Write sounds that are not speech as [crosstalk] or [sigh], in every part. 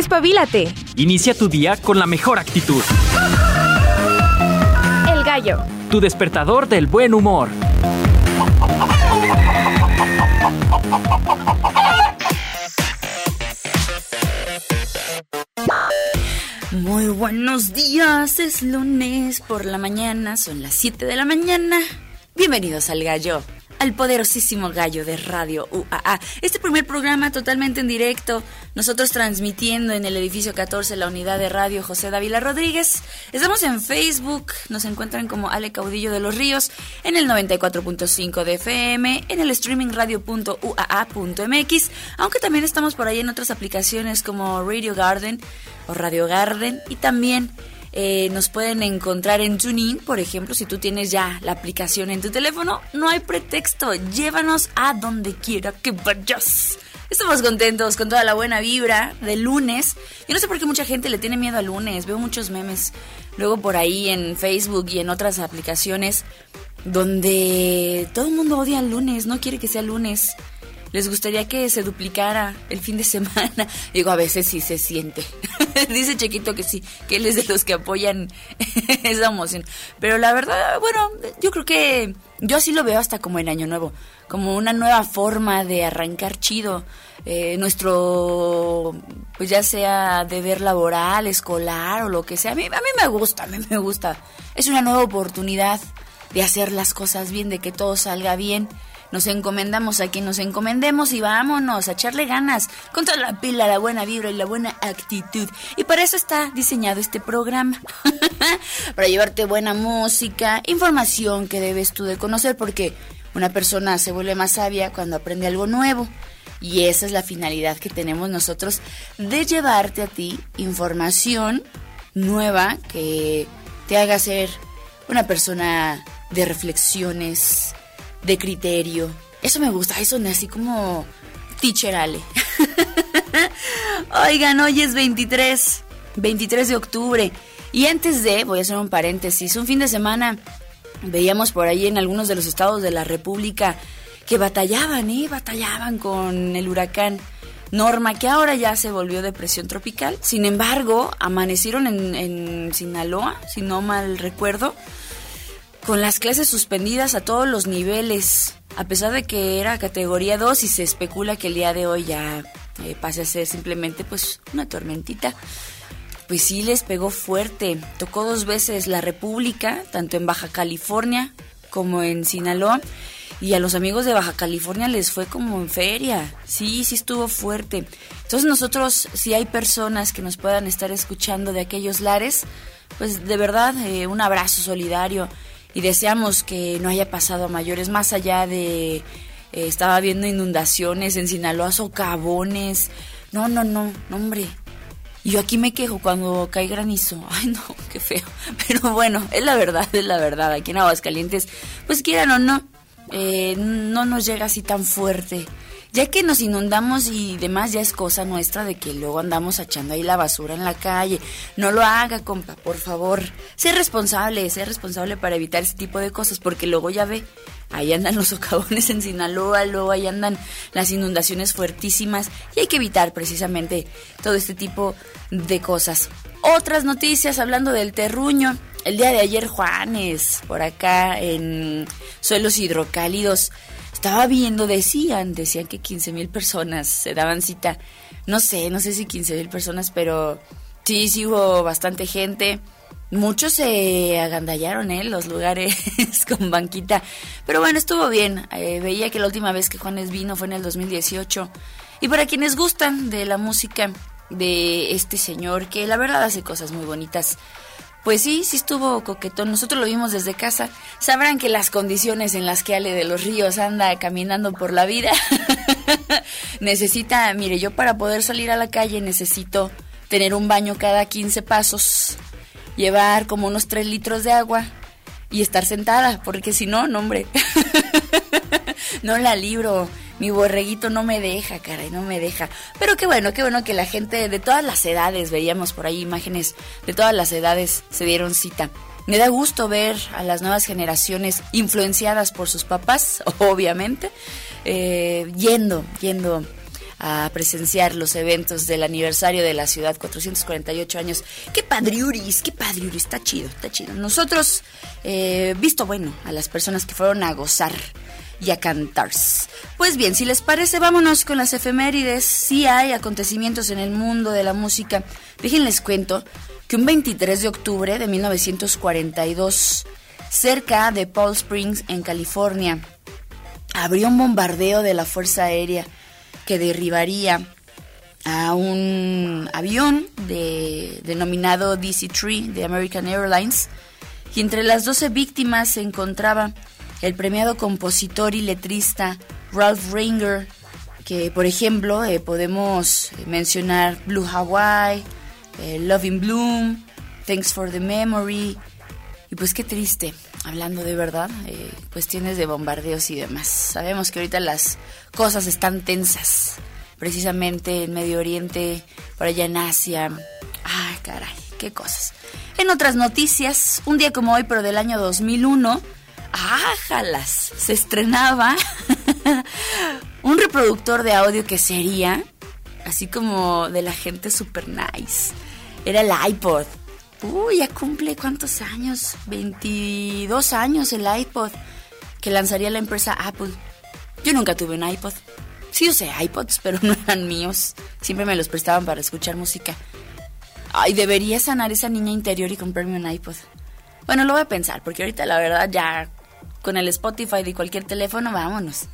Despabilate. Inicia tu día con la mejor actitud. El gallo. Tu despertador del buen humor. Muy buenos días, es lunes por la mañana, son las 7 de la mañana. Bienvenidos al gallo al poderosísimo gallo de Radio UAA. Este primer programa totalmente en directo, nosotros transmitiendo en el edificio 14, la unidad de radio José Dávila Rodríguez. Estamos en Facebook, nos encuentran como Ale Caudillo de los Ríos, en el 94.5 de FM, en el streaming radio.uaa.mx, aunque también estamos por ahí en otras aplicaciones como Radio Garden o Radio Garden y también eh, nos pueden encontrar en TuneIn, por ejemplo, si tú tienes ya la aplicación en tu teléfono, no hay pretexto, llévanos a donde quiera que vayas. Estamos contentos con toda la buena vibra de lunes. Yo no sé por qué mucha gente le tiene miedo al lunes, veo muchos memes luego por ahí en Facebook y en otras aplicaciones donde todo el mundo odia el lunes, no quiere que sea lunes les gustaría que se duplicara el fin de semana. [laughs] Digo, a veces sí se siente. [laughs] Dice Chiquito que sí, que él es de los que apoyan [laughs] esa emoción. Pero la verdad, bueno, yo creo que yo así lo veo hasta como en Año Nuevo, como una nueva forma de arrancar chido eh, nuestro, pues ya sea deber laboral, escolar o lo que sea. A mí, a mí me gusta, a mí me gusta. Es una nueva oportunidad de hacer las cosas bien, de que todo salga bien nos encomendamos a quien nos encomendemos y vámonos a echarle ganas con toda la pila, la buena vibra y la buena actitud. Y para eso está diseñado este programa. [laughs] para llevarte buena música, información que debes tú de conocer porque una persona se vuelve más sabia cuando aprende algo nuevo. Y esa es la finalidad que tenemos nosotros de llevarte a ti información nueva que te haga ser una persona de reflexiones, de criterio. Eso me gusta, eso así como teacher Ale. [laughs] Oigan, hoy es 23, 23 de octubre. Y antes de, voy a hacer un paréntesis, un fin de semana veíamos por ahí en algunos de los estados de la República que batallaban, ¿eh? Batallaban con el huracán Norma, que ahora ya se volvió depresión tropical. Sin embargo, amanecieron en, en Sinaloa, si no mal recuerdo, con las clases suspendidas a todos los niveles, a pesar de que era categoría 2 y se especula que el día de hoy ya eh, pase a ser simplemente pues una tormentita. Pues sí les pegó fuerte. Tocó dos veces la República, tanto en Baja California como en Sinaloa. Y a los amigos de Baja California les fue como en feria. Sí, sí estuvo fuerte. Entonces nosotros, si hay personas que nos puedan estar escuchando de aquellos lares, pues de verdad eh, un abrazo solidario y deseamos que no haya pasado a mayores, más allá de, eh, estaba viendo inundaciones en Sinaloa, socavones, no, no, no, no, hombre. Y yo aquí me quejo cuando cae granizo. [laughs] Ay, no, qué feo. Pero bueno, es la verdad, es la verdad. Aquí en Aguascalientes, pues quieran o no, eh, no nos llega así tan fuerte ya que nos inundamos y demás, ya es cosa nuestra de que luego andamos echando ahí la basura en la calle. No lo haga, compa, por favor. Sé responsable, sé responsable para evitar ese tipo de cosas, porque luego ya ve, ahí andan los socavones en Sinaloa, luego ahí andan las inundaciones fuertísimas y hay que evitar precisamente todo este tipo de cosas. Otras noticias hablando del terruño. El día de ayer Juanes, por acá en suelos hidrocálidos, estaba viendo, decían, decían que 15 mil personas se daban cita. No sé, no sé si 15 mil personas, pero sí, sí hubo bastante gente. Muchos se agandallaron, ¿eh? Los lugares [laughs] con banquita. Pero bueno, estuvo bien. Eh, veía que la última vez que Juanes vino fue en el 2018. Y para quienes gustan de la música de este señor, que la verdad hace cosas muy bonitas. Pues sí, sí estuvo coquetón. Nosotros lo vimos desde casa. Sabrán que las condiciones en las que Ale de los Ríos anda caminando por la vida [laughs] necesita, mire, yo para poder salir a la calle necesito tener un baño cada 15 pasos, llevar como unos 3 litros de agua y estar sentada, porque si no, no, hombre, [laughs] no la libro mi borreguito no me deja, caray, no me deja. Pero qué bueno, qué bueno que la gente de todas las edades, veíamos por ahí imágenes de todas las edades, se dieron cita. Me da gusto ver a las nuevas generaciones influenciadas por sus papás, [laughs] obviamente, eh, yendo, yendo a presenciar los eventos del aniversario de la ciudad, 448 años. ¡Qué padriuris! ¡Qué padriuris! Está chido, está chido. Nosotros, eh, visto bueno a las personas que fueron a gozar y a cantar. Pues bien, si les parece, vámonos con las efemérides. Sí hay acontecimientos en el mundo de la música. Déjenles cuento que un 23 de octubre de 1942, cerca de Paul Springs, en California, abrió un bombardeo de la Fuerza Aérea que derribaría a un avión de, denominado DC-3 de American Airlines. Y entre las 12 víctimas se encontraba el premiado compositor y letrista Ralph Ringer, que por ejemplo eh, podemos mencionar Blue Hawaii, eh, Loving Bloom, Thanks for the Memory, y pues qué triste, hablando de verdad, eh, cuestiones de bombardeos y demás. Sabemos que ahorita las cosas están tensas, precisamente en Medio Oriente, por allá en Asia. Ay, caray, qué cosas. En otras noticias, un día como hoy, pero del año 2001, ¡ájalas! Se estrenaba [laughs] un reproductor de audio que sería así como de la gente super nice. Era el iPod. Uy, ya cumple cuántos años? 22 años el iPod que lanzaría la empresa Apple. Yo nunca tuve un iPod. Sí usé iPods, pero [laughs] no eran míos. Siempre me los prestaban para escuchar música. Ay, debería sanar esa niña interior y comprarme un iPod. Bueno, lo voy a pensar, porque ahorita la verdad ya con el Spotify de cualquier teléfono, vámonos.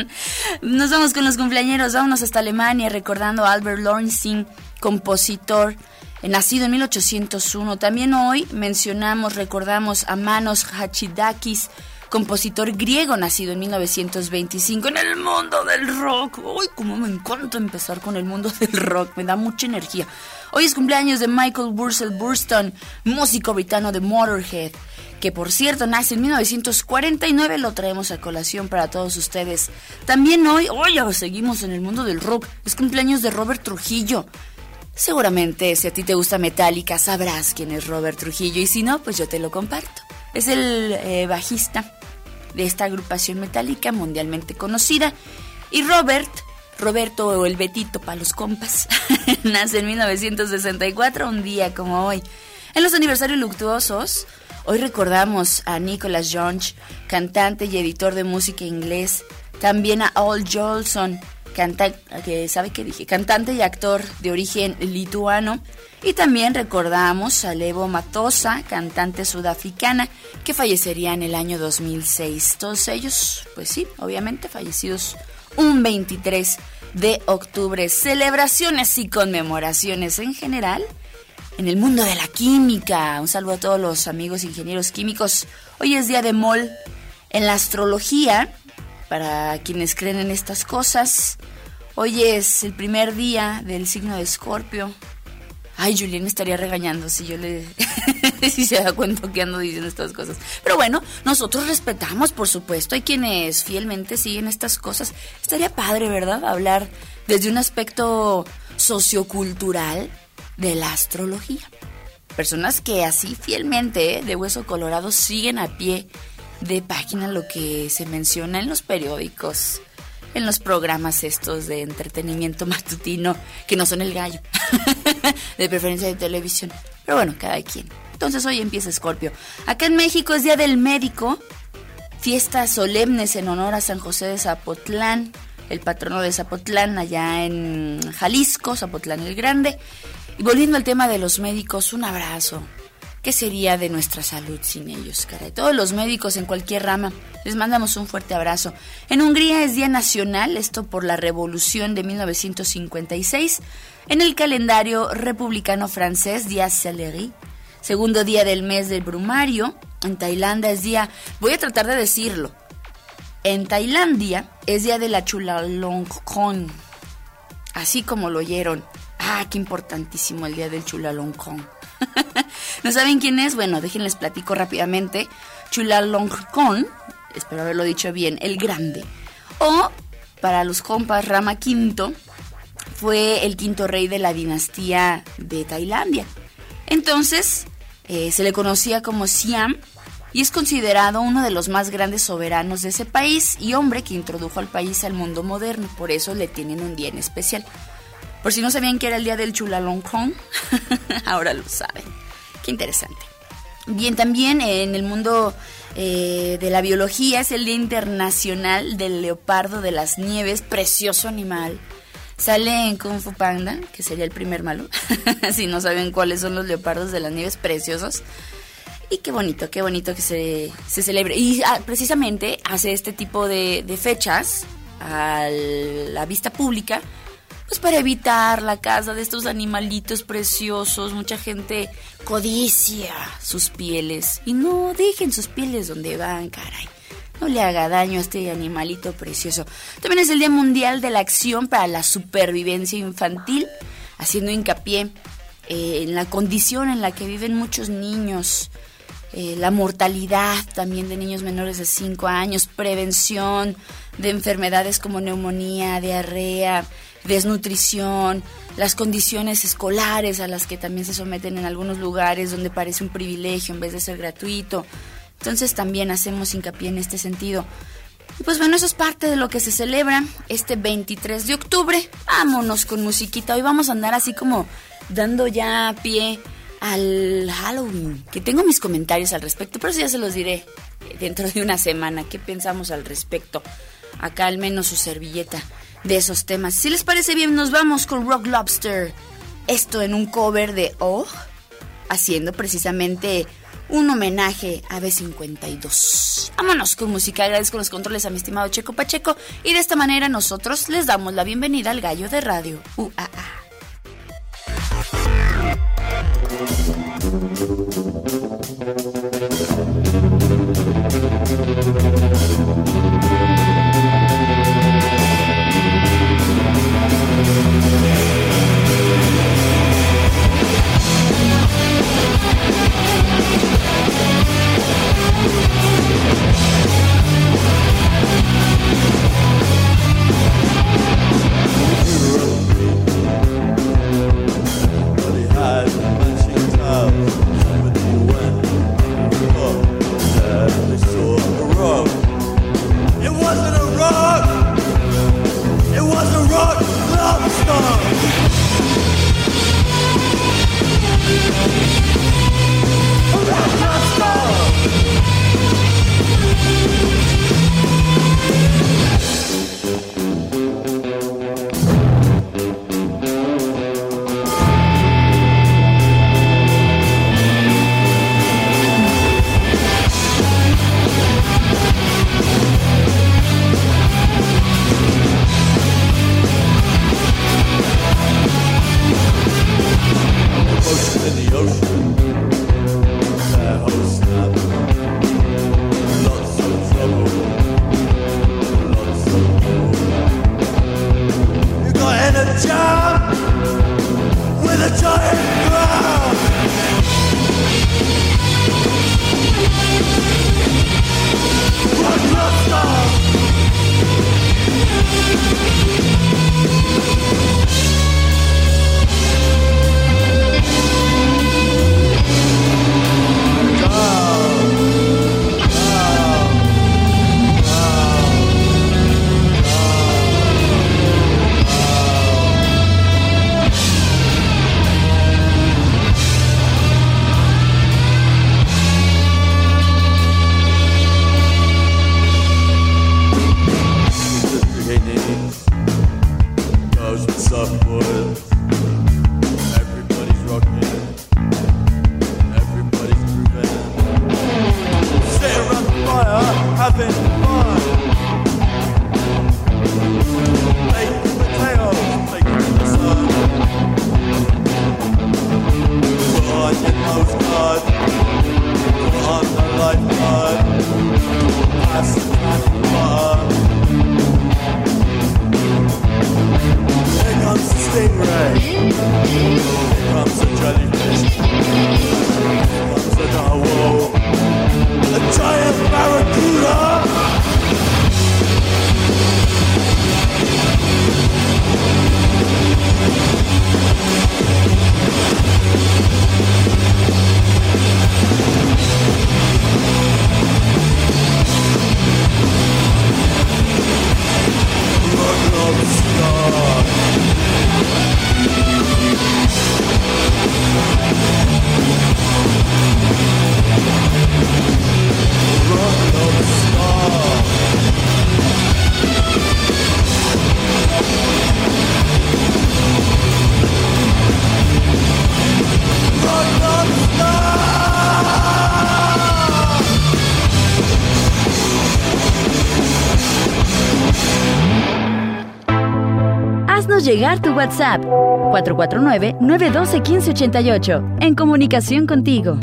[laughs] Nos vamos con los cumpleaños, vámonos hasta Alemania recordando a Albert Lorenstein, compositor nacido en 1801. También hoy mencionamos, recordamos a Manos Hachidakis, compositor griego nacido en 1925 en el mundo del rock. Uy, cómo me encanta empezar con el mundo del rock, me da mucha energía. Hoy es cumpleaños de Michael Bursell Burston, músico británico de Motorhead, que por cierto nace en 1949, lo traemos a colación para todos ustedes. También hoy, hoy seguimos en el mundo del rock, es cumpleaños de Robert Trujillo. Seguramente si a ti te gusta Metallica sabrás quién es Robert Trujillo y si no, pues yo te lo comparto. Es el eh, bajista de esta agrupación metálica mundialmente conocida. Y Robert, Roberto o el Betito para los compas, [laughs] nace en 1964, un día como hoy. En los aniversarios luctuosos, hoy recordamos a Nicholas Jones, cantante y editor de música inglés, también a Al Jolson, que sabe que dije, cantante y actor de origen lituano. Y también recordamos a Levo Matosa, cantante sudafricana, que fallecería en el año 2006. Todos ellos, pues sí, obviamente fallecidos un 23 de octubre. Celebraciones y conmemoraciones en general en el mundo de la química. Un saludo a todos los amigos ingenieros químicos. Hoy es día de mol en la astrología. Para quienes creen en estas cosas, hoy es el primer día del signo de Escorpio. Ay, Julián me estaría regañando si yo le... [laughs] si se da cuenta que ando diciendo estas cosas. Pero bueno, nosotros respetamos, por supuesto. Hay quienes fielmente siguen estas cosas. Estaría padre, ¿verdad? Hablar desde un aspecto sociocultural de la astrología. Personas que así fielmente, de hueso colorado, siguen a pie de página lo que se menciona en los periódicos, en los programas estos de entretenimiento [laughs] matutino, que no son el gallo, [laughs] de preferencia de televisión. Pero bueno, cada quien. Entonces hoy empieza Escorpio. Acá en México es Día del Médico, fiestas solemnes en honor a San José de Zapotlán, el patrono de Zapotlán allá en Jalisco, Zapotlán el Grande. Y volviendo al tema de los médicos, un abrazo ¿Qué sería de nuestra salud sin ellos, caray? Todos los médicos en cualquier rama, les mandamos un fuerte abrazo. En Hungría es Día Nacional, esto por la Revolución de 1956. En el calendario republicano francés, Día Celery. Segundo día del mes del brumario. En Tailandia es día, voy a tratar de decirlo. En Tailandia es día de la Chulalongkorn. Así como lo oyeron. Ah, qué importantísimo el día del Chulalongkorn. [laughs] ¿No saben quién es? Bueno, déjenles platico rápidamente. Chulalongkorn, espero haberlo dicho bien, el grande. O, para los compas, Rama V fue el quinto rey de la dinastía de Tailandia. Entonces, eh, se le conocía como Siam y es considerado uno de los más grandes soberanos de ese país y hombre que introdujo al país al mundo moderno, por eso le tienen un día en especial. Por si no sabían que era el día del Chulalongkorn, [laughs] ahora lo saben. Qué interesante. Bien, también en el mundo eh, de la biología es el Día Internacional del Leopardo de las Nieves, precioso animal. Sale en Kung Fu Panda, que sería el primer malo, [laughs] si no saben cuáles son los leopardos de las nieves preciosos. Y qué bonito, qué bonito que se, se celebre. Y ah, precisamente hace este tipo de fechas a la vista pública pues para evitar la caza de estos animalitos preciosos. Mucha gente codicia sus pieles y no dejen sus pieles donde van, caray. No le haga daño a este animalito precioso. También es el Día Mundial de la Acción para la Supervivencia Infantil, haciendo hincapié eh, en la condición en la que viven muchos niños. Eh, la mortalidad también de niños menores de 5 años, prevención de enfermedades como neumonía, diarrea, desnutrición, las condiciones escolares a las que también se someten en algunos lugares donde parece un privilegio en vez de ser gratuito. Entonces también hacemos hincapié en este sentido. Y pues bueno, eso es parte de lo que se celebra este 23 de octubre. Vámonos con musiquita. Hoy vamos a andar así como dando ya pie al Halloween, que tengo mis comentarios al respecto, pero eso ya se los diré dentro de una semana. ¿Qué pensamos al respecto? Acá al menos su servilleta de esos temas. Si les parece bien, nos vamos con Rock Lobster. Esto en un cover de Oh, haciendo precisamente un homenaje a B52. Vámonos con música, agradezco los controles a mi estimado Checo Pacheco y de esta manera nosotros les damos la bienvenida al gallo de radio UAA. WhatsApp 449-912-1588. En comunicación contigo.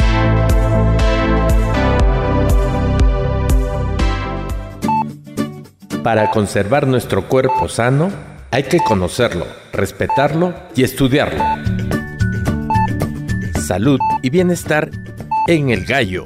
Para conservar nuestro cuerpo sano, hay que conocerlo, respetarlo y estudiarlo. Salud y bienestar en el gallo.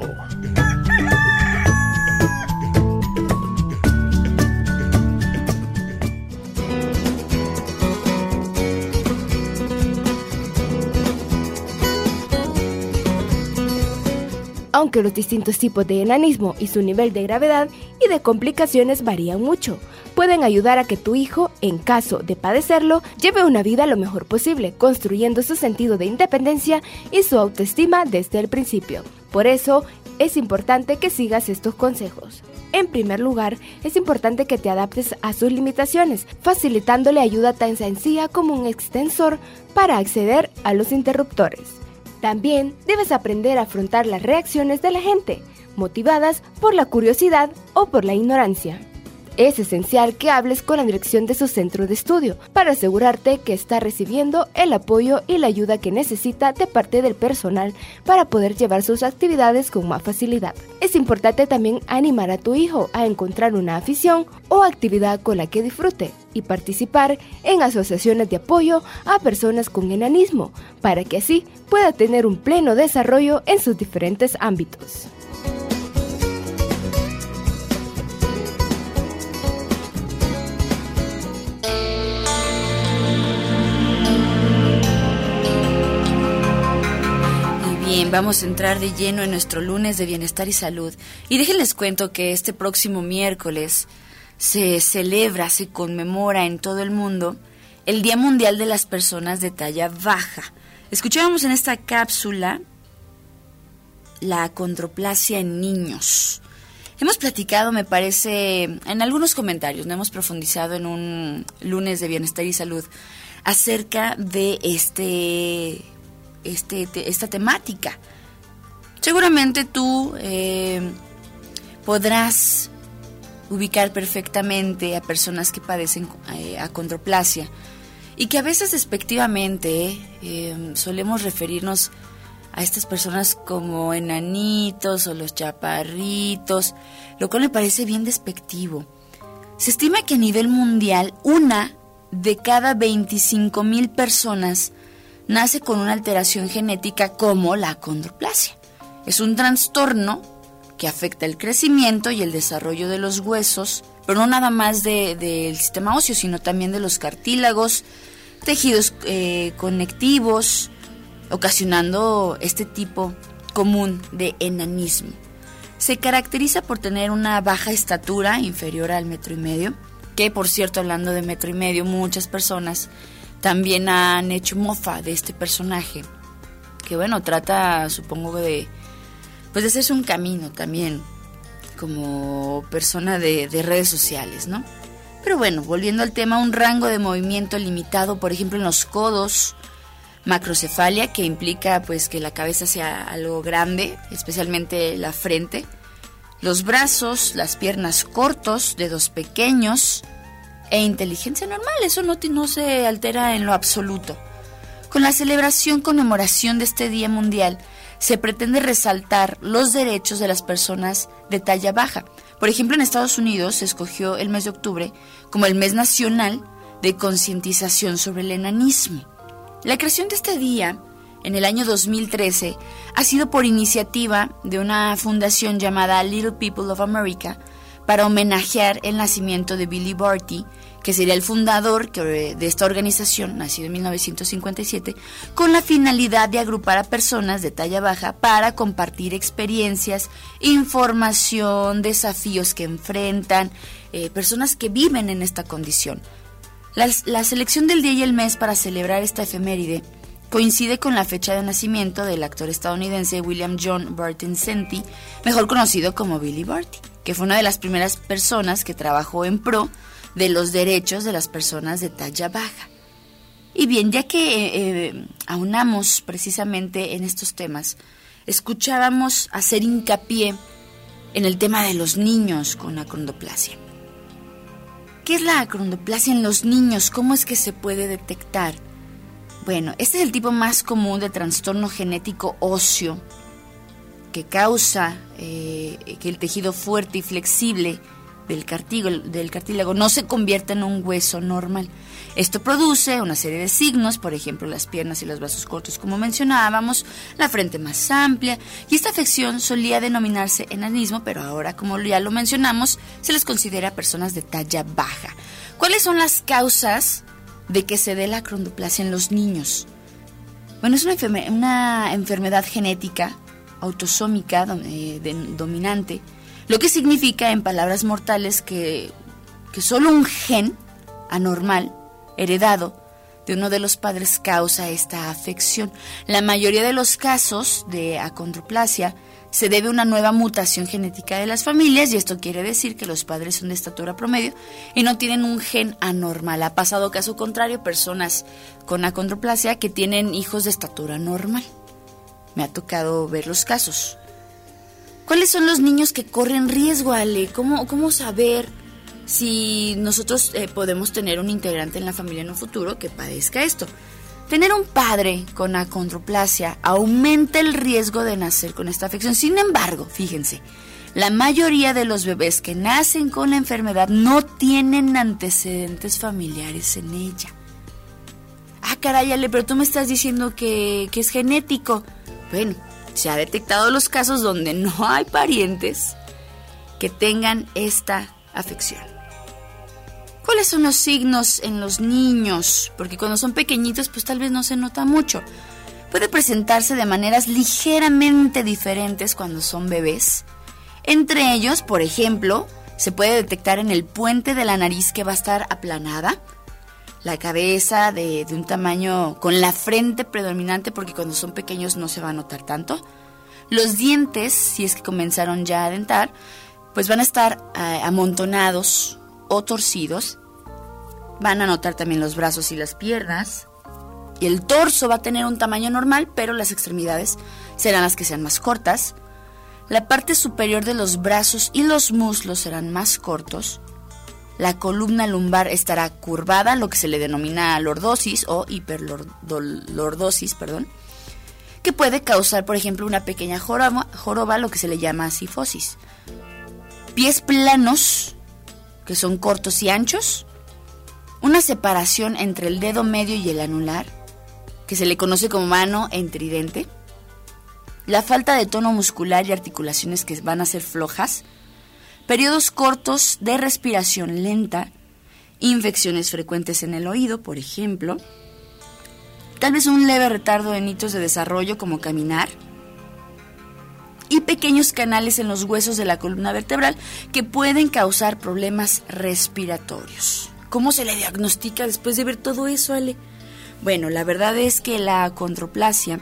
Aunque los distintos tipos de enanismo y su nivel de gravedad y de complicaciones varían mucho. Pueden ayudar a que tu hijo, en caso de padecerlo, lleve una vida lo mejor posible, construyendo su sentido de independencia y su autoestima desde el principio. Por eso, es importante que sigas estos consejos. En primer lugar, es importante que te adaptes a sus limitaciones, facilitándole ayuda tan sencilla como un extensor para acceder a los interruptores. También debes aprender a afrontar las reacciones de la gente, motivadas por la curiosidad o por la ignorancia. Es esencial que hables con la dirección de su centro de estudio para asegurarte que está recibiendo el apoyo y la ayuda que necesita de parte del personal para poder llevar sus actividades con más facilidad. Es importante también animar a tu hijo a encontrar una afición o actividad con la que disfrute y participar en asociaciones de apoyo a personas con enanismo para que así pueda tener un pleno desarrollo en sus diferentes ámbitos. Vamos a entrar de lleno en nuestro lunes de bienestar y salud. Y déjenles cuento que este próximo miércoles se celebra, se conmemora en todo el mundo el Día Mundial de las Personas de Talla Baja. Escuchábamos en esta cápsula la acondroplasia en niños. Hemos platicado, me parece, en algunos comentarios, no hemos profundizado en un lunes de bienestar y salud acerca de este este, esta temática. Seguramente tú eh, podrás ubicar perfectamente a personas que padecen eh, acondroplasia y que a veces despectivamente eh, solemos referirnos a estas personas como enanitos o los chaparritos, lo cual me parece bien despectivo. Se estima que a nivel mundial una de cada 25 mil personas nace con una alteración genética como la acondroplasia. Es un trastorno que afecta el crecimiento y el desarrollo de los huesos, pero no nada más del sistema óseo, sino también de los cartílagos, tejidos eh, conectivos, ocasionando este tipo común de enanismo. Se caracteriza por tener una baja estatura inferior al metro y medio, que por cierto, hablando de metro y medio, muchas personas también han hecho mofa de este personaje, que bueno, trata, supongo, de, pues de hacerse un camino también como persona de, de redes sociales, ¿no? Pero bueno, volviendo al tema, un rango de movimiento limitado, por ejemplo, en los codos, macrocefalia, que implica pues que la cabeza sea algo grande, especialmente la frente, los brazos, las piernas cortos, dedos pequeños, e inteligencia normal, eso no, no se altera en lo absoluto. Con la celebración conmemoración de este Día Mundial, se pretende resaltar los derechos de las personas de talla baja. Por ejemplo, en Estados Unidos se escogió el mes de octubre como el mes nacional de concientización sobre el enanismo. La creación de este día, en el año 2013, ha sido por iniciativa de una fundación llamada Little People of America para homenajear el nacimiento de Billy Barty, que sería el fundador de esta organización, nacido en 1957, con la finalidad de agrupar a personas de talla baja para compartir experiencias, información, desafíos que enfrentan, eh, personas que viven en esta condición. La, selección del día y el mes para celebrar esta efeméride coincide con la fecha de nacimiento del actor estadounidense William John Barton Senti, mejor conocido como Billy Barty, que fue una de las primeras personas que trabajó en pro de los derechos de las personas de talla baja. Y bien, ya que eh, eh, aunamos precisamente en estos temas, escuchábamos hacer hincapié en el tema de los niños con acondroplasia. ¿Qué es la acondroplasia en los niños? ¿Cómo es que se puede detectar? Bueno, este es el tipo más común de trastorno genético óseo que causa eh, que el tejido fuerte y flexible del cartílago, del cartílago no se convierta en un hueso normal. Esto produce una serie de signos, por ejemplo, las piernas y los brazos cortos, como mencionábamos, la frente más amplia, y esta afección solía denominarse enanismo, pero ahora, como ya lo mencionamos, se les considera personas de talla baja. ¿Cuáles son las causas de que se dé la acondroplasia en los niños? Bueno, es una enfermedad genética autosómica eh, dominante, lo que significa en palabras mortales que, que solo un gen anormal, heredado, de uno de los padres causa esta afección. La mayoría de los casos de acondroplasia se debe a una nueva mutación genética de las familias y esto quiere decir que los padres son de estatura promedio y no tienen un gen anormal. Ha pasado caso contrario, personas con acondroplasia que tienen hijos de estatura normal. Me ha tocado ver los casos. ¿Cuáles son los niños que corren riesgo, Ale? ¿Cómo, cómo saber si nosotros eh, podemos tener un integrante en la familia en un futuro que padezca esto? Tener un padre con acondroplasia aumenta el riesgo de nacer con esta afección. Sin embargo, fíjense, la mayoría de los bebés que nacen con la enfermedad no tienen antecedentes familiares en ella. Ah, caray, Ale, pero tú me estás diciendo que, que es genético. Bueno, se ha detectado los casos donde no hay parientes que tengan esta afección. ¿Cuáles son los signos en los niños? Porque cuando son pequeñitos pues tal vez no se nota mucho. Puede presentarse de maneras ligeramente diferentes cuando son bebés. Entre ellos, por ejemplo, se puede detectar en el puente de la nariz que va a estar aplanada, la cabeza de, un tamaño con la frente predominante porque cuando son pequeños no se va a notar tanto. Los dientes, si es que comenzaron ya a dentar, pues van a estar eh, amontonados o torcidos. Van a notar también los brazos y las piernas. Y el torso va a tener un tamaño normal, pero las extremidades serán las que sean más cortas. La parte superior de los brazos y los muslos serán más cortos la columna lumbar estará curvada, lo que se le denomina lordosis o hiperlordosis, perdón, que puede causar, por ejemplo, una pequeña joroba, joroba, lo que se le llama sifosis. Pies planos, que son cortos y anchos, una separación entre el dedo medio y el anular, que se le conoce como mano en tridente, la falta de tono muscular y articulaciones que van a ser flojas, periodos cortos de respiración lenta, infecciones frecuentes en el oído, por ejemplo, tal vez un leve retardo en hitos de desarrollo como caminar, y pequeños canales en los huesos de la columna vertebral que pueden causar problemas respiratorios. ¿Cómo se le diagnostica después de ver todo eso, Ale? Bueno, la verdad es que la acondroplasia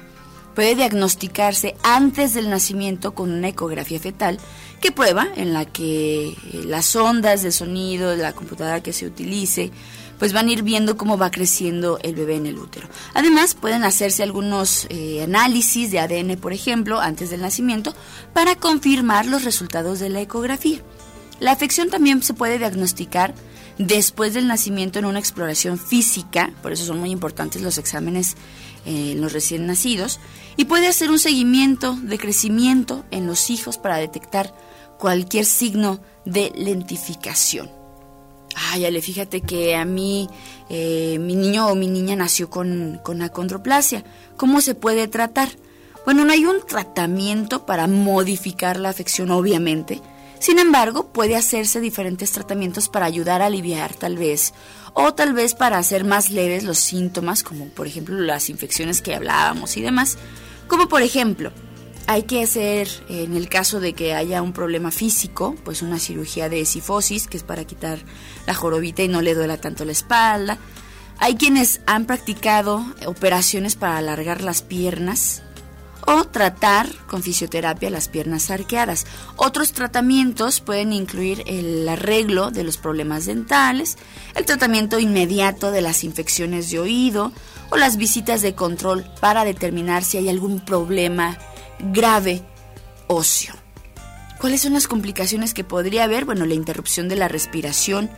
puede diagnosticarse antes del nacimiento con una ecografía fetal que prueba en la que eh, las ondas de sonido de la computadora que se utilice pues van a ir viendo cómo va creciendo el bebé en el útero. Además, pueden hacerse algunos eh, análisis de ADN, por ejemplo, antes del nacimiento, para confirmar los resultados de la ecografía. La afección también se puede diagnosticar después del nacimiento en una exploración física, por eso son muy importantes los exámenes en los recién nacidos, y puede hacer un seguimiento de crecimiento en los hijos para detectar cualquier signo de lentificación. Ay, Ale, fíjate que a mí, eh, mi niño o mi niña nació con, con acondroplasia. ¿Cómo se puede tratar? Bueno, no hay un tratamiento para modificar la afección, obviamente. Sin embargo, puede hacerse diferentes tratamientos para ayudar a aliviar tal vez, o tal vez para hacer más leves los síntomas, como por ejemplo las infecciones que hablábamos y demás. Como por ejemplo, hay que hacer, en el caso de que haya un problema físico, pues una cirugía de sifosis, que es para quitar la jorobita y no le duela tanto la espalda. Hay quienes han practicado operaciones para alargar las piernas o tratar con fisioterapia las piernas arqueadas. Otros tratamientos pueden incluir el arreglo de los problemas dentales, el tratamiento inmediato de las infecciones de oído o las visitas de control para determinar si hay algún problema grave óseo. ¿Cuáles son las complicaciones que podría haber? Bueno, la interrupción de la respiración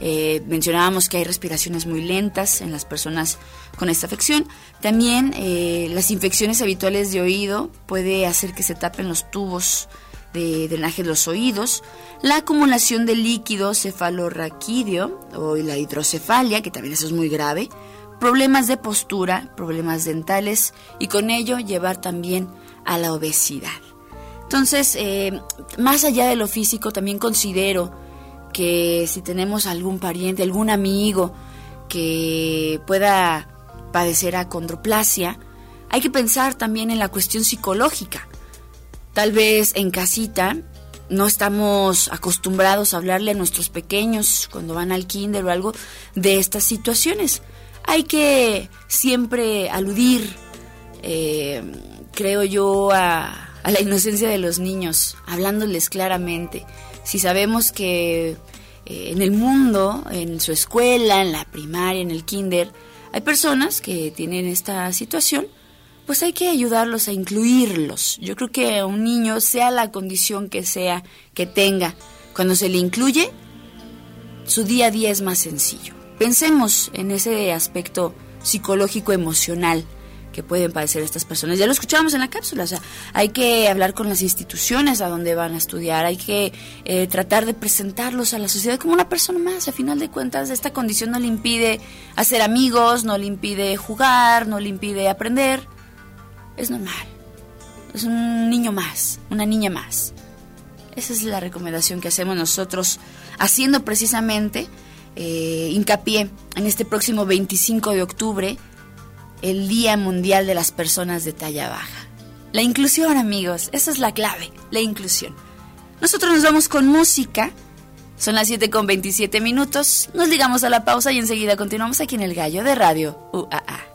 Eh, mencionábamos que hay respiraciones muy lentas en las personas con esta afección. También eh, las infecciones habituales de oído puede hacer que se tapen los tubos de drenaje de los oídos, la acumulación de líquido cefalorraquídeo o la hidrocefalia, que también eso es muy grave, problemas de postura, problemas dentales y con ello llevar también a la obesidad. Entonces, eh, más allá de lo físico, también considero que si tenemos algún pariente, algún amigo que pueda padecer acondroplasia, hay que pensar también en la cuestión psicológica. Tal vez en casita no estamos acostumbrados a hablarle a nuestros pequeños cuando van al kinder o algo de estas situaciones. Hay que siempre aludir, eh, creo yo, a, a la inocencia de los niños, hablándoles claramente. Si sabemos que eh, en el mundo, en su escuela, en la primaria, en el kinder, hay personas que tienen esta situación, pues hay que ayudarlos a incluirlos. Yo creo que un niño, sea la condición que sea que tenga, cuando se le incluye, su día a día es más sencillo. Pensemos en ese aspecto psicológico emocional que pueden padecer estas personas. Ya lo escuchábamos en la cápsula, o sea, hay que hablar con las instituciones a donde van a estudiar, hay que eh, tratar de presentarlos a la sociedad como una persona más. A final de cuentas, esta condición no le impide hacer amigos, no le impide jugar, no le impide aprender es normal. Es un niño más, una niña más. Esa es la recomendación que hacemos nosotros, haciendo precisamente eh, hincapié en este próximo 25 de octubre, el Día Mundial de las Personas de Talla Baja. La inclusión, amigos, esa es la clave, la inclusión. Nosotros nos vamos con música. Son las 7 con 27 minutos. Nos ligamos a la pausa y enseguida continuamos aquí en el Gallo de Radio UAA.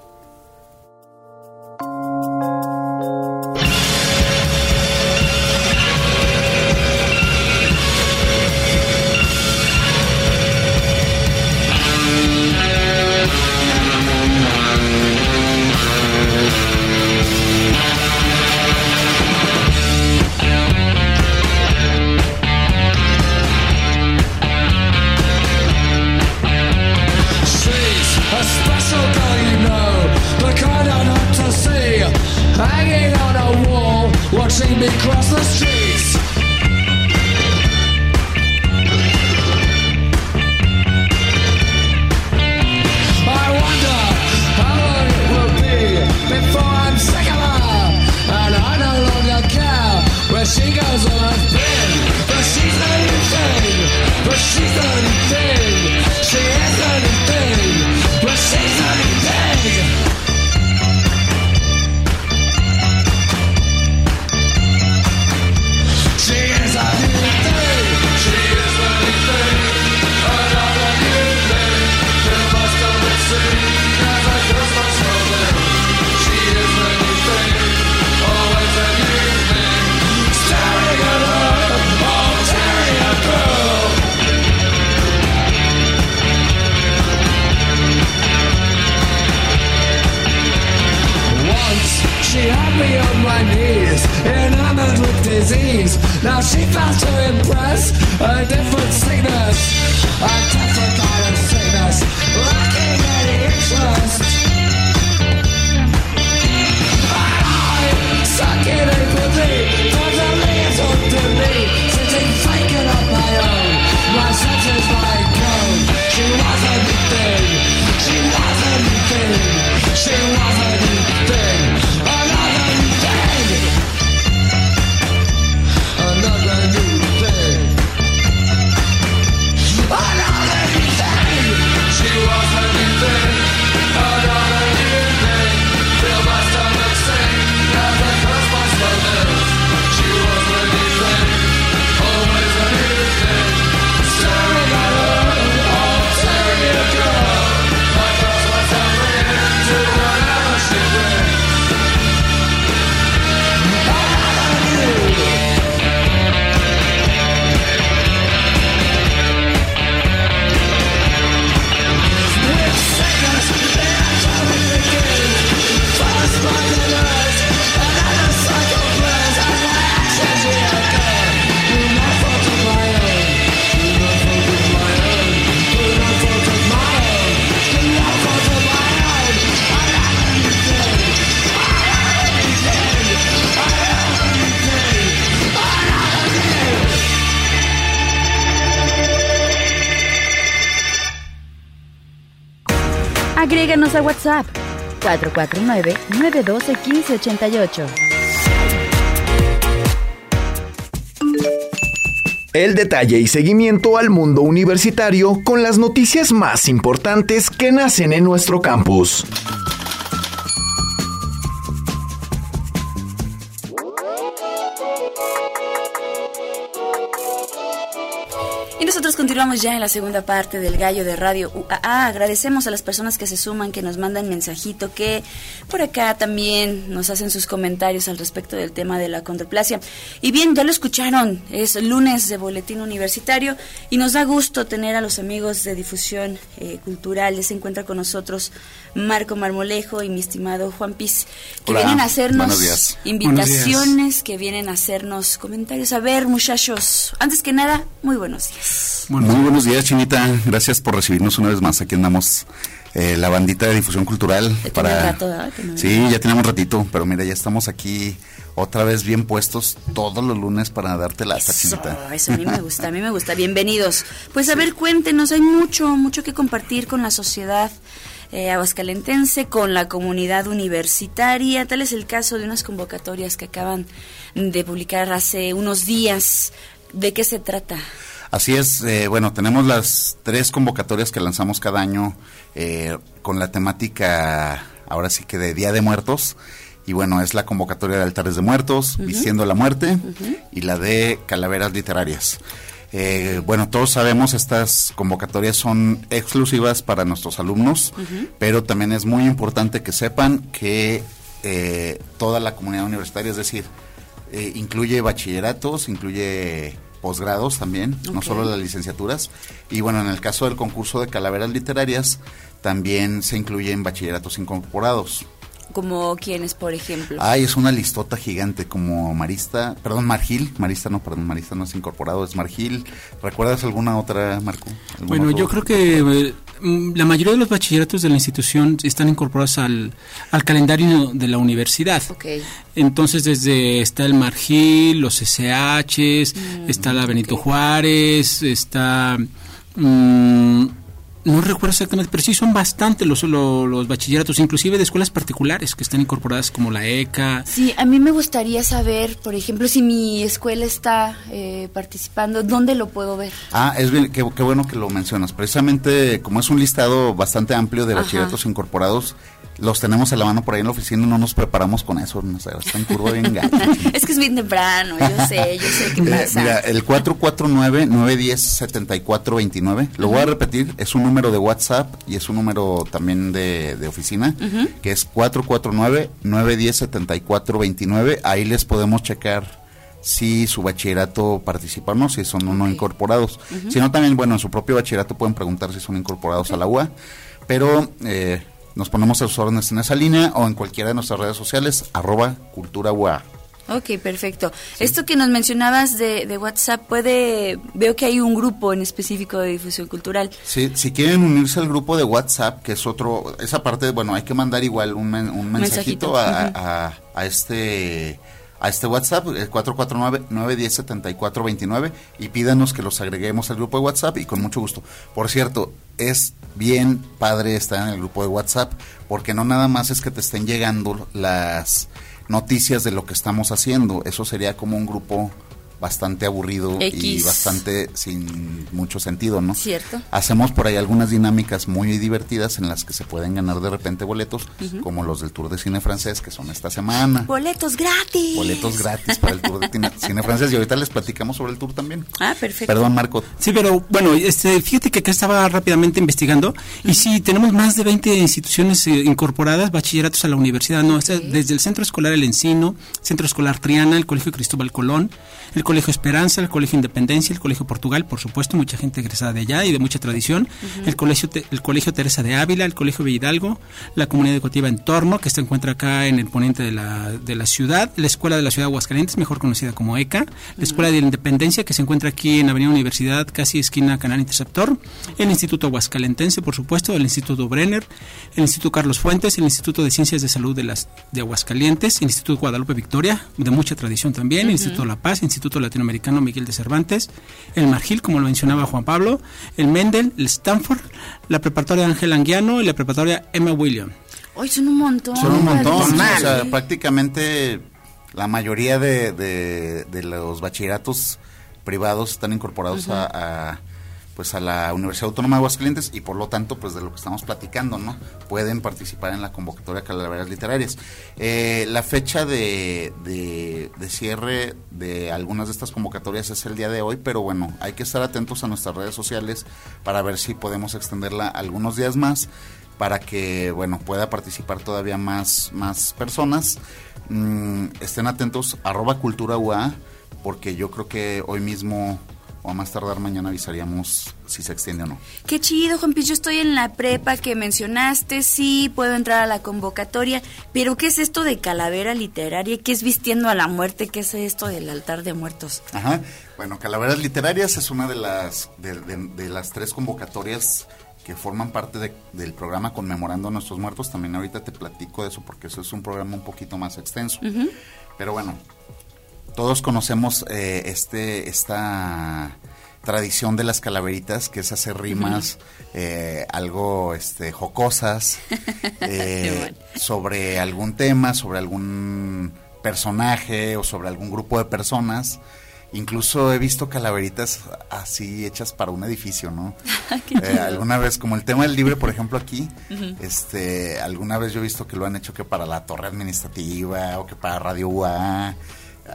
449-912-1588. El detalle y seguimiento al mundo universitario con las noticias más importantes que nacen en nuestro campus. Continuamos ya en la segunda parte del Gallo de Radio UAA. Agradecemos a las personas que se suman, que nos mandan mensajito, que por acá también nos hacen sus comentarios al respecto del tema de la controplasia. Y bien, ya lo escucharon, es lunes de Boletín Universitario y nos da gusto tener a los amigos de difusión eh, cultural. Se encuentra con nosotros Marco Marmolejo y mi estimado Juan Piz, que Hola, vienen a hacernos buenos invitaciones, que vienen a hacernos comentarios. A ver, muchachos, antes que nada, muy buenos días. Muy buenos días, Chinita. Gracias por recibirnos una vez más. Aquí andamos eh, la bandita de difusión cultural. No Sí, ya tenemos un ratito, pero mira, ya estamos aquí otra vez bien puestos todos los lunes para darte la Eso, Chinita. eso a mí me [laughs] gusta, a mí me gusta. Bienvenidos. Pues a ver, cuéntenos, hay mucho, mucho que compartir con la sociedad eh, aguascalentense, con la comunidad universitaria. Tal es el caso de unas convocatorias que acaban de publicar hace unos días. ¿De qué se trata? Así es, eh, bueno, tenemos las tres convocatorias que lanzamos cada año eh, con la temática, ahora sí que de Día de Muertos. Y bueno, es la convocatoria de altares de muertos, Vistiendo la Muerte, y la de Calaveras Literarias. Eh, bueno, todos sabemos, estas convocatorias son exclusivas para nuestros alumnos, pero también es muy importante que sepan que eh, toda la comunidad universitaria, es decir, eh, incluye bachilleratos, incluye posgrados también, no solo las licenciaturas. Y bueno, en el caso del concurso de calaveras literarias, también se incluyen bachilleratos incorporados. Como quienes, por ejemplo. Ay, es una listota gigante como Marista, perdón, Margil, Marista no, perdón, Marista no es incorporado, es Margil. ¿Recuerdas alguna otra, Marco? ¿Algún Bueno, otro? yo creo que eh, mm, la mayoría de los bachilleratos de la institución están incorporados al, al calendario de la universidad. Ok. Entonces, desde está el Margil, los SHs, está la Benito Juárez, está... mm, no recuerdo exactamente, pero sí son bastante los, lo- los bachilleratos, inclusive de escuelas particulares que están incorporadas como la ECA. Sí, a mí me gustaría saber, por ejemplo, si mi escuela está eh, participando, ¿dónde lo puedo ver? Ah, es bien, qué, qué bueno que lo mencionas. Precisamente, como es un listado bastante amplio de Ajá. bachilleratos incorporados, los tenemos a la mano por ahí en la oficina y no nos preparamos con eso. No sé, está en curva bien gacho. [laughs] es que es bien temprano, yo sé, yo sé qué Mira, pasa. mira, el 449-910-7429, lo voy a repetir, es un número de WhatsApp y es un número también de, de oficina, que es 449-910-7429, ahí les podemos checar si su bachillerato participa o no, si son o no incorporados. Si no, también, bueno, en su propio bachillerato pueden preguntar si son incorporados a la UA, pero eh, nos ponemos a sus órdenes en esa línea o en cualquiera de nuestras redes sociales, arroba cultura UA. Ok, perfecto. Esto que nos mencionabas de, de WhatsApp, puede, veo que hay un grupo en específico de difusión cultural. Sí, si quieren unirse al grupo de WhatsApp, que es otro, esa parte, bueno, hay que mandar igual un, men- un mensajito, Mensajito, a, ujú. a- a este a este WhatsApp, el 449-910-7429, y pídanos que los agreguemos al grupo de WhatsApp y con mucho gusto. Por cierto, es bien padre estar en el grupo de WhatsApp, porque no nada más es que te estén llegando las noticias de lo que estamos haciendo, eso sería como un grupo bastante aburrido y bastante sin mucho sentido, ¿no? ¿Cierto? Hacemos por ahí algunas dinámicas muy divertidas en las que se pueden ganar de repente boletos, como los del Tour de Cine Francés, que son esta semana. Boletos gratis. Boletos gratis para el Tour de [laughs] Cine- Francés y ahorita les platicamos sobre el tour también. Ah, perfecto. Perdón, Marco. Sí, pero bueno, este, fíjate que acá estaba rápidamente investigando y sí, tenemos más de 20 instituciones eh, incorporadas, bachilleratos a la universidad, no, o sea, desde el Centro Escolar El Encino, Centro Escolar Triana, el Colegio Cristóbal Colón, el Colegio Esperanza, el Colegio Independencia, el Colegio Portugal, por supuesto, mucha gente egresada de allá y de mucha tradición, el, colegio el Colegio Teresa de Ávila, el Colegio Hidalgo, la Comunidad Educativa Entorno, que se encuentra acá en el poniente de la, de la ciudad, la Escuela de la Ciudad de Aguascalientes, mejor conocida como ECA, la Escuela de la Independencia, que se encuentra aquí en Avenida Universidad, casi esquina Canal Interceptor, el Instituto Aguascalentense, por supuesto, el Instituto Brenner, el Instituto Carlos Fuentes, el Instituto de Ciencias de Salud de, las, de Aguascalientes, el Instituto Guadalupe Victoria, de mucha tradición también, el Instituto La Paz, el Instituto Instituto Latinoamericano Miguel de Cervantes, el Margil, como lo mencionaba Juan Pablo, el Mendel, el Stanford, la preparatoria Ángel Anguiano y la preparatoria Emma William. Hoy son un montón. Son un montón. O sea, prácticamente la mayoría de, de- de los bachilleratos privados están incorporados a, a, pues a la Universidad Autónoma de Aguascalientes y por lo tanto pues de lo que estamos platicando no pueden participar en la convocatoria Calaveras Literarias. Eh, la fecha de, de, cierre de algunas de estas convocatorias es el día de hoy pero bueno hay que estar atentos a nuestras redes sociales para ver si podemos extenderla algunos días más para que bueno pueda participar todavía más más personas. Mm, estén atentos arroba cultura UA porque yo creo que hoy mismo o a más tardar mañana avisaríamos si se extiende o no Qué chido, Juan. Yo estoy en la prepa que mencionaste. Sí, puedo entrar a la convocatoria. Pero, ¿qué es esto de calavera literaria? ¿Qué es vistiendo a la muerte? ¿Qué es esto del altar de muertos? Ajá. Bueno, Calaveras Literarias es una de las de, de- de las tres convocatorias que forman parte de- del programa Conmemorando a Nuestros Muertos. También ahorita te platico de eso porque eso es un programa un poquito más extenso. Pero bueno, todos conocemos eh, este esta tradición de las calaveritas, que es hacer rimas eh, algo este jocosas [laughs] eh, bueno. sobre algún tema, sobre algún personaje o sobre algún grupo de personas. Incluso he visto calaveritas así hechas para un edificio, ¿no? [laughs] Eh, alguna vez, como el tema del libre, por ejemplo, aquí, este, alguna vez yo he visto que lo han hecho que para la torre administrativa o que para Radio UA,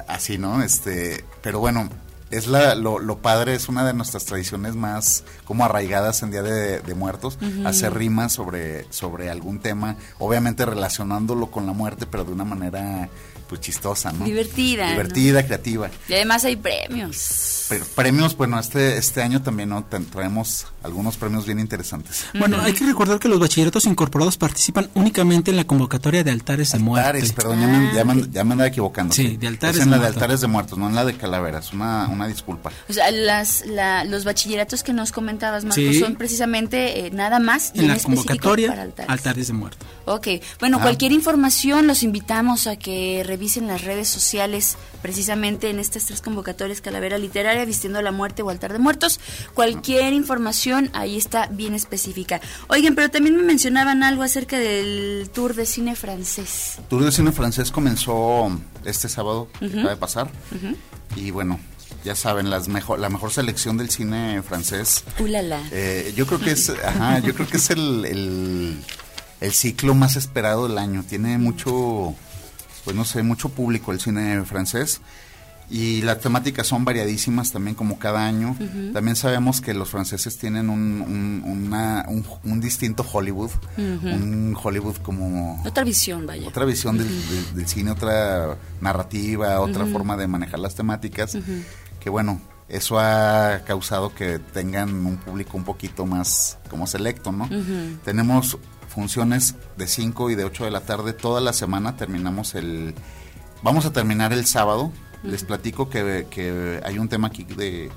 así, ¿no? Este, pero bueno, es la, lo, lo padre, es una de nuestras tradiciones más como arraigadas en Día de, de Muertos, hacer rimas sobre, sobre algún tema, obviamente relacionándolo con la muerte, pero de una manera pues chistosa, ¿no? Divertida, ¿no? Divertida, creativa. Y además hay premios. Pero premios, bueno, este, este año también ¿no? Traemos algunos premios bien interesantes. Bueno, hay que recordar que los bachilleratos incorporados participan únicamente en la convocatoria de altares de muerte. Altares, perdón, ya me, ya me- ya me andaba equivocando. Sí, de altares Es en de la de muertos. altares de muertos, no en la de calaveras. Una, una disculpa. O sea, las, la- los bachilleratos que nos comentabas, Marcos, Sí. son precisamente eh, nada más y En la específico convocatoria para altares. altares de muerte. Ok, bueno, Ah. cualquier información los invitamos a que revisen las redes sociales precisamente en estas tres convocatorias, Calavera Literaria, Vistiendo la Muerte o Altar de Muertos. Cualquier información ahí está bien específica. Oigan, pero también me mencionaban algo acerca del tour de cine francés. Tour de Cine Francés comenzó este sábado que acaba de pasar. Y bueno, ya saben, las mejor, la mejor selección del cine francés. Ulala. Eh, yo creo que es, [laughs] ajá, yo creo que es el, el, el ciclo más esperado del año. Tiene mucho, pues no sé, mucho público el cine francés. Y las temáticas son variadísimas también como cada año. También sabemos que los franceses tienen un, un, una- un, un distinto Hollywood, un Hollywood como Otra visión, vaya. otra visión del, del- del cine, otra narrativa, otra forma de manejar las temáticas, que bueno, eso ha causado que tengan un público un poquito más como selecto, ¿no? Tenemos funciones de 5 y de 8 de la tarde toda la semana, terminamos el... Vamos a terminar el sábado, les platico que, que hay un tema aquí de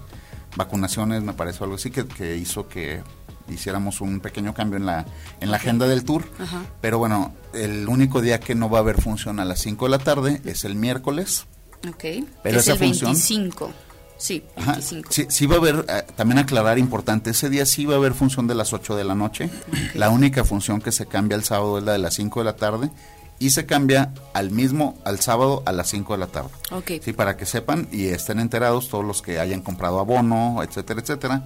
vacunaciones, me parece algo así, que, que hizo que hiciéramos un pequeño cambio en la, en la agenda del tour. Ajá. Pero bueno, el único día que no va a haber función a las 5 de la tarde es el miércoles. Ok. Pero es esa el función- 25. Sí, Ajá, 25. Sí, sí va a haber, eh, también aclarar importante, ese día sí va a haber función de las 8 de la noche. La única función que se cambia el sábado es la de las 5 de la tarde y se cambia al mismo, al sábado a las 5 de la tarde. Ok. Sí, para que sepan y estén enterados todos los que hayan comprado abono, etcétera, etcétera,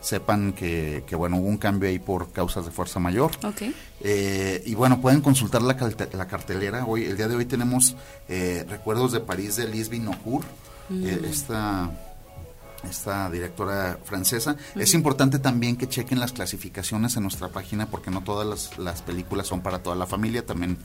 sepan que, que bueno, hubo un cambio ahí por causas de fuerza mayor. Ok. Eh, y bueno, pueden consultar la, la cartelera. Hoy, el día de hoy tenemos eh, Recuerdos de París de Lisbeth Eh, esta, esta directora francesa. Es importante también que chequen las clasificaciones en nuestra página porque no todas las, las películas son para toda la familia. También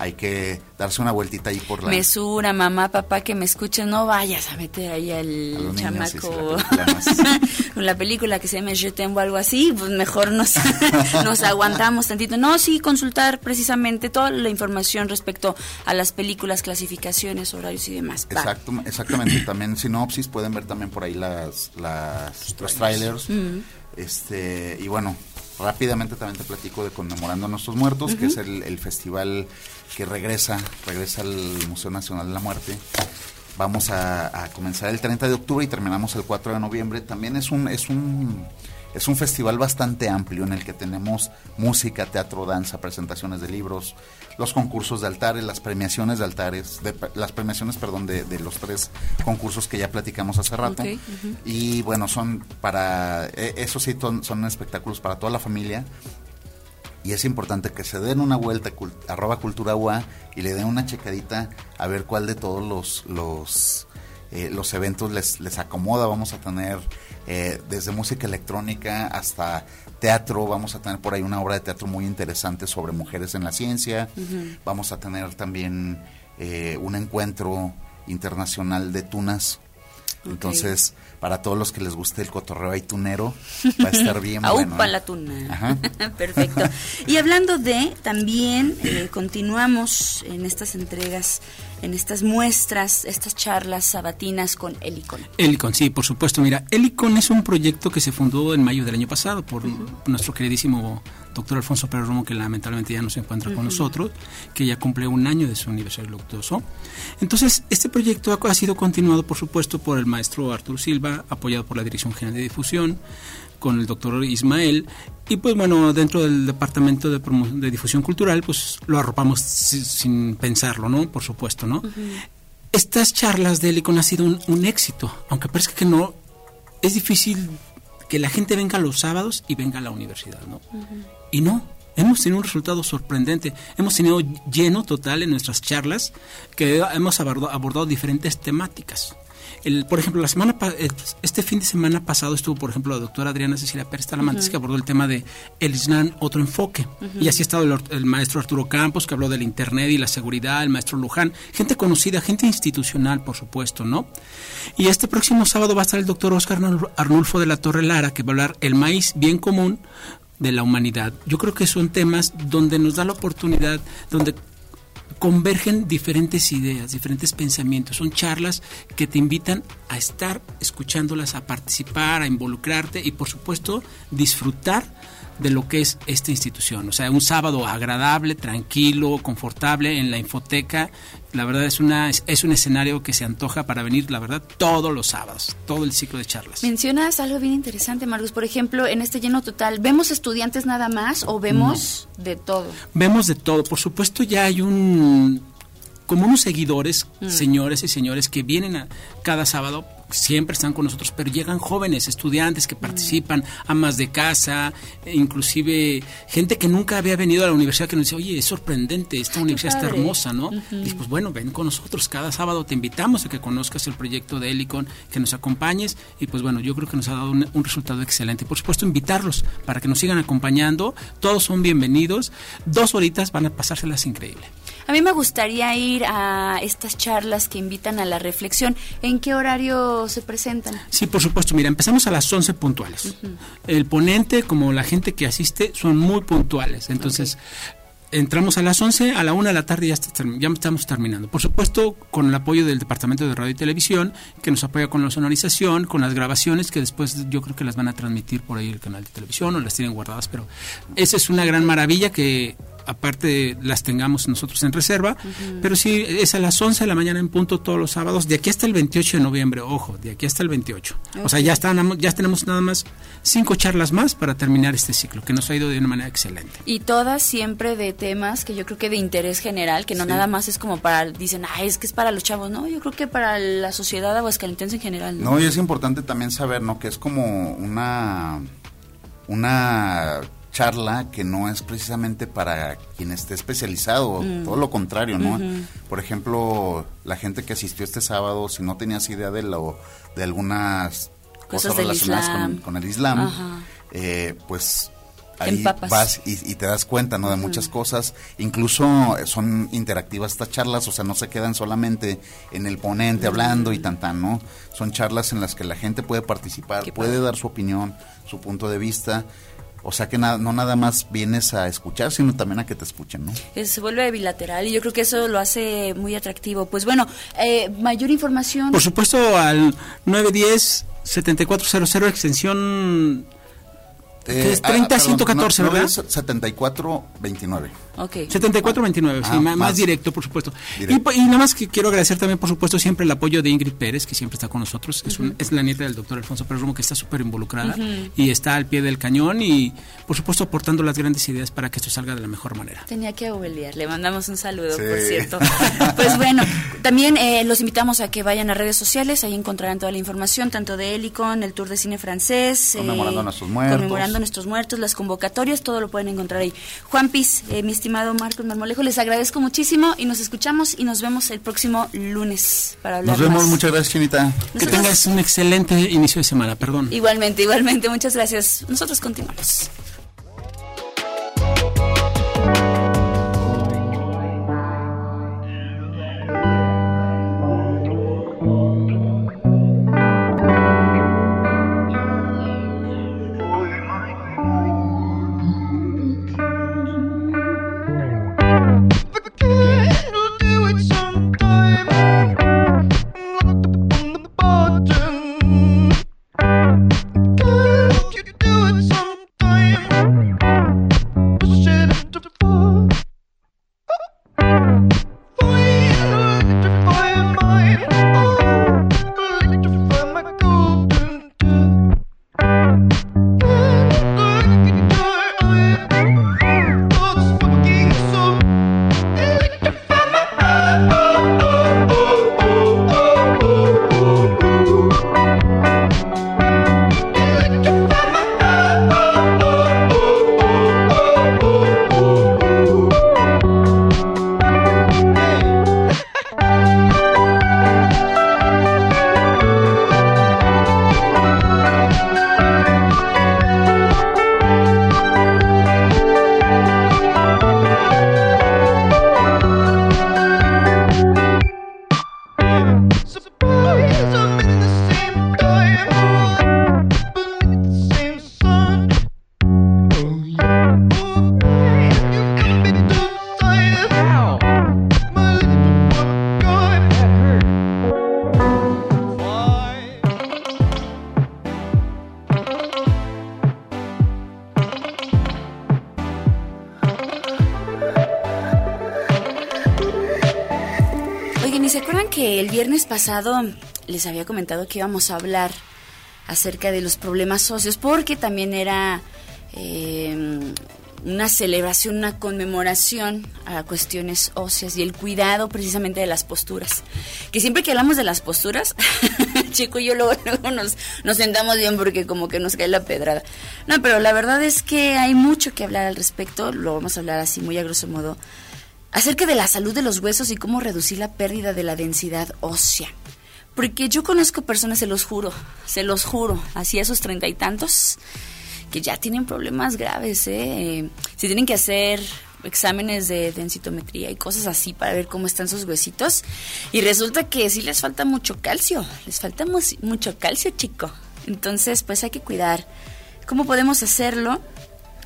hay que darse una vueltita ahí por la... Mesura, mamá, papá, que me escuchen, no vayas a meter ahí al los niños, sí, sí, chamaco la película más- [laughs] con la película que se llama Je t'aime o algo así, pues mejor nos, [laughs] nos aguantamos tantito. No, sí, consultar precisamente toda la información respecto a las películas, clasificaciones, horarios y demás. Va. Exacto, exactamente. [clears throat] También sinopsis, pueden ver también por ahí las, las los trailers. Este, y bueno, rápidamente también te platico de Conmemorando a Nuestros Muertos, que es el, el festival que regresa, regresa al Museo Nacional de la Muerte. Vamos a, a comenzar el 30 de octubre y terminamos el 4 de noviembre. También es un, es un es un festival bastante amplio en el que tenemos música, teatro, danza, presentaciones de libros, los concursos de altares, las premiaciones de altares, de, las premiaciones, perdón, de, de, los tres concursos que ya platicamos hace rato. Okay, uh -huh. Y bueno, son para, eh, eso sí, son, son espectáculos para toda la familia y es importante que se den una vuelta cult, arroba cultura UA y le den una checadita a ver cuál de todos los los, eh, los eventos les, les acomoda. Vamos a tener eh, desde música electrónica hasta teatro, vamos a tener por ahí una obra de teatro muy interesante sobre mujeres en la ciencia, uh -huh. vamos a tener también eh, un encuentro internacional de tunas. Okay. Entonces, para todos los que les guste el cotorreo tunero, va a estar bien [laughs] bueno. ¿eh? la [laughs] tuna. Perfecto. Y hablando de, también eh, continuamos en estas entregas, en estas muestras, estas charlas sabatinas con Helicon. Helicon, sí, por supuesto. Mira, Helicon es un proyecto que se fundó en mayo del año pasado por uh -huh. nuestro queridísimo doctor Alfonso Pérez Romo, que lamentablemente ya no se encuentra uh -huh. con nosotros, que ya cumple un año de su aniversario luctuoso. Entonces, este proyecto ha, ha sido continuado, por supuesto, por el maestro Arturo Silva, apoyado por la Dirección General de Difusión, con el doctor Ismael, y pues bueno, dentro del Departamento de, de Difusión Cultural, pues lo arropamos sin, sin pensarlo, ¿no? Por supuesto, ¿no? Uh -huh. Estas charlas de Helicon ha sido un, un éxito, aunque parezca que no, es difícil que la gente venga los sábados y venga a la universidad, ¿no? Uh -huh. Y no, hemos tenido un resultado sorprendente. Hemos tenido lleno total en nuestras charlas que hemos abordado, abordado diferentes temáticas. El, por ejemplo, la semana este fin de semana pasado estuvo, por ejemplo, la doctora Adriana Cecilia Pérez Talamantes, uh -huh. que abordó el tema de el Islam, otro enfoque. Uh -huh. Y así ha estado el, el, maestro Arturo Campos, que habló del Internet y la seguridad, el maestro Luján, gente conocida, gente institucional, por supuesto, ¿no? Y este próximo sábado va a estar el doctor Oscar Arnulfo de la Torre Lara, que va a hablar el maíz bien común de la humanidad. Yo creo que son temas donde nos da la oportunidad, donde convergen diferentes ideas, diferentes pensamientos. Son charlas que te invitan a estar escuchándolas, a participar, a involucrarte y por supuesto disfrutar de lo que es esta institución. O sea, un sábado agradable, tranquilo, confortable en la infoteca. La verdad es, una, es, un escenario que se antoja para venir, la verdad, todos los sábados, todo el ciclo de charlas. Mencionas algo bien interesante, Marcos. Por ejemplo, en este lleno total, ¿vemos estudiantes nada más o vemos no. de todo? Vemos de todo. Por supuesto, ya hay un como unos seguidores, mm. señores y señores, que vienen a cada sábado siempre están con nosotros, pero llegan jóvenes, estudiantes que participan, amas de casa, inclusive gente que nunca había venido a la universidad que nos dice, oye, es sorprendente, esta universidad está hermosa, ¿no? Uh -huh. Y pues bueno, ven con nosotros, cada sábado te invitamos a que conozcas el proyecto de Helicon, que nos acompañes, y pues bueno, yo creo que nos ha dado un, un resultado excelente. Por supuesto, invitarlos para que nos sigan acompañando, todos son bienvenidos, dos horitas van a pasárselas increíble. A mí me gustaría ir a estas charlas que invitan a la reflexión. ¿En qué horario se presentan? Sí, por supuesto. Mira, empezamos a las 11 puntuales. Uh -huh. El ponente, como la gente que asiste, son muy puntuales. Entonces, okay. entramos a las 11, a la 1 de la tarde ya, está, ya estamos terminando. Por supuesto, con el apoyo del Departamento de Radio y Televisión, que nos apoya con la sonorización, con las grabaciones, que después yo creo que las van a transmitir por ahí el canal de televisión o las tienen guardadas. Pero esa es una gran maravilla que aparte las tengamos nosotros en reserva, uh -huh. pero sí es a las 11 de la mañana en punto todos los sábados, de aquí hasta el 28 de noviembre, ojo, de aquí hasta el 28. Okay. O sea, ya están ya tenemos nada más cinco charlas más para terminar este ciclo, que nos ha ido de una manera excelente. Y todas siempre de temas que yo creo que de interés general, que no sí. nada más es como para, dicen, ah, es que es para los chavos, no, yo creo que para la sociedad aguascalentense en general. No, no y es importante también saber, ¿no? Que es como una una charla que no es precisamente para quien esté especializado, mm. todo lo contrario, ¿no? Uh -huh. Por ejemplo, la gente que asistió este sábado, si no tenías idea de lo de algunas cosas, cosas relacionadas con, con, el Islam, eh, pues ahí vas y, y, te das cuenta, ¿no? De uh -huh. muchas cosas. Incluso son interactivas estas charlas, o sea, no se quedan solamente en el ponente uh -huh. hablando y tan tan, ¿no? Son charlas en las que la gente puede participar, puede dar su opinión, su punto de vista. O sea que na no nada más vienes a escuchar, sino también a que te escuchen, ¿no? Se vuelve bilateral y yo creo que eso lo hace muy atractivo. Pues bueno, eh, mayor información. Por supuesto, al 910-7400, extensión Que es 30 114, no, no, ¿verdad? es 74 29. Ok. 7429, sí, Ah, ma- más, más directo, por supuesto. Y, directo. po- y nada más que quiero agradecer también, por supuesto, siempre el apoyo de Ingrid Pérez, que siempre está con nosotros. Es, un- es la nieta del doctor Alfonso Pérez Romo, que está súper involucrada y está al pie del cañón y, por supuesto, aportando las grandes ideas para que esto salga de la mejor manera. Tenía que obeliar. Le mandamos un saludo, Sí. por cierto. [laughs] Pues bueno, también eh, los invitamos a que vayan a redes sociales. Ahí encontrarán toda la información, tanto de Helicon, el Tour de Cine Francés. Conmemorando a nuestros muertos. Conmemorando nuestros muertos, las convocatorias, todo lo pueden encontrar ahí. Juan Piz, eh, mi estimado Marcos Marmolejo, les agradezco muchísimo y nos escuchamos y nos vemos el próximo lunes para hablar Nos vemos, más. muchas gracias, Chinita. Que tengas un excelente inicio de semana, perdón. Igualmente, igualmente. Muchas gracias. Nosotros continuamos. Pasado les había comentado que íbamos a hablar acerca de los problemas socios? Porque también era eh, una celebración, una conmemoración a cuestiones óseas y el cuidado precisamente de las posturas. Que siempre que hablamos de las posturas, [laughs] Chico y yo luego, luego nos, nos sentamos bien porque como que nos cae la pedrada. No, pero la verdad es que hay mucho que hablar al respecto, lo vamos a hablar así muy a grosso modo acerca de la salud de los huesos y cómo reducir la pérdida de la densidad ósea. Porque yo conozco personas, se los juro, se los juro, así a esos treinta y tantos, que ya tienen problemas graves, ¿eh? Se tienen que hacer exámenes de densitometría y cosas así para ver cómo están sus huesitos. Y resulta que sí les falta mucho calcio, les falta mu- mucho calcio, chico. Entonces, pues hay que cuidar. ¿Cómo podemos hacerlo?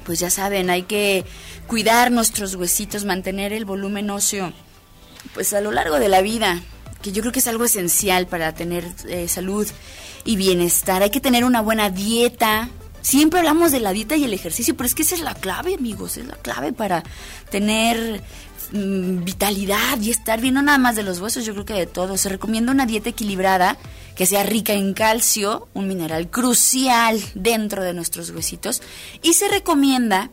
Pues ya saben, hay que cuidar nuestros huesitos, mantener el volumen óseo, pues a lo largo de la vida, que yo creo que es algo esencial para tener eh, salud y bienestar. Hay que tener una buena dieta. Siempre hablamos de la dieta y el ejercicio, pero es que esa es la clave, amigos, es la clave para tener mm, vitalidad y estar bien, no nada más de los huesos, yo creo que de todo. Se recomienda una dieta equilibrada que sea rica en calcio, un mineral crucial dentro de nuestros huesitos, y se recomienda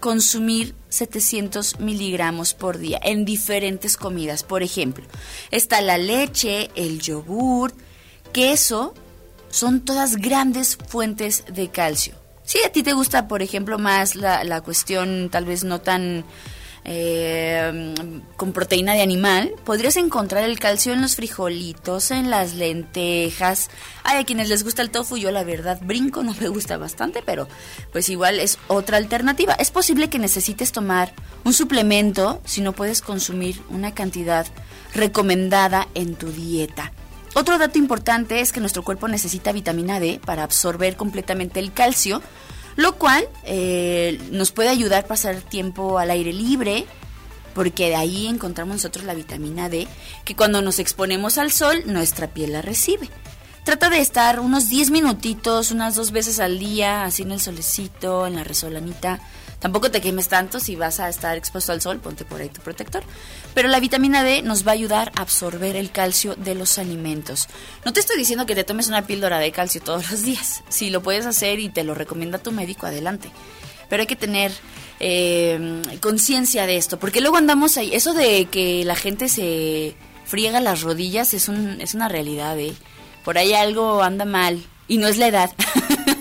consumir 700 miligramos por día en diferentes comidas. Por ejemplo, está la leche, el yogur, queso, son todas grandes fuentes de calcio. Si a ti te gusta, por ejemplo, más la, la cuestión tal vez no tan eh, con proteína de animal, podrías encontrar el calcio en los frijolitos, en las lentejas. Hay a quienes les gusta el tofu, yo la verdad brinco, [laughs] no me gusta bastante, pero pues igual es otra alternativa. Es posible que necesites tomar un suplemento si no puedes consumir una cantidad recomendada en tu dieta. Otro dato importante es que nuestro cuerpo necesita vitamina D para absorber completamente el calcio, lo cual eh, nos puede ayudar a pasar tiempo al aire libre, porque de ahí encontramos nosotros la vitamina D, que cuando nos exponemos al sol, nuestra piel la recibe. Trata de estar unos 10 minutitos, unas dos veces al día, así en el solecito, en la resolanita. Tampoco te quemes tanto si vas a estar expuesto al sol, ponte por ahí tu protector. Pero la vitamina D nos va a ayudar a absorber el calcio de los alimentos. No te estoy diciendo que te tomes una píldora de calcio todos los días. Si lo puedes hacer y te lo recomienda tu médico, adelante. Pero hay que tener eh, conciencia de esto, porque luego andamos ahí. Eso de que la gente se friega las rodillas es, un, es una realidad, ¿eh? Por ahí algo anda mal y no es la edad.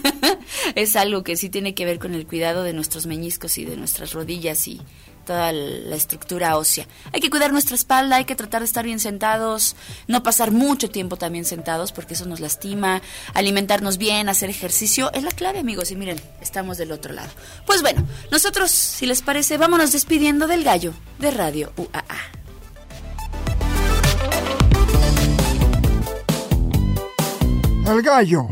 [laughs] es algo que sí tiene que ver con el cuidado de nuestros meñiscos y de nuestras rodillas y toda la estructura ósea. Hay que cuidar nuestra espalda, hay que tratar de estar bien sentados, no pasar mucho tiempo también sentados porque eso nos lastima, alimentarnos bien, hacer ejercicio, es la clave amigos y miren, estamos del otro lado. Pues bueno, nosotros, si les parece, vámonos despidiendo del gallo de Radio UAA. El gallo.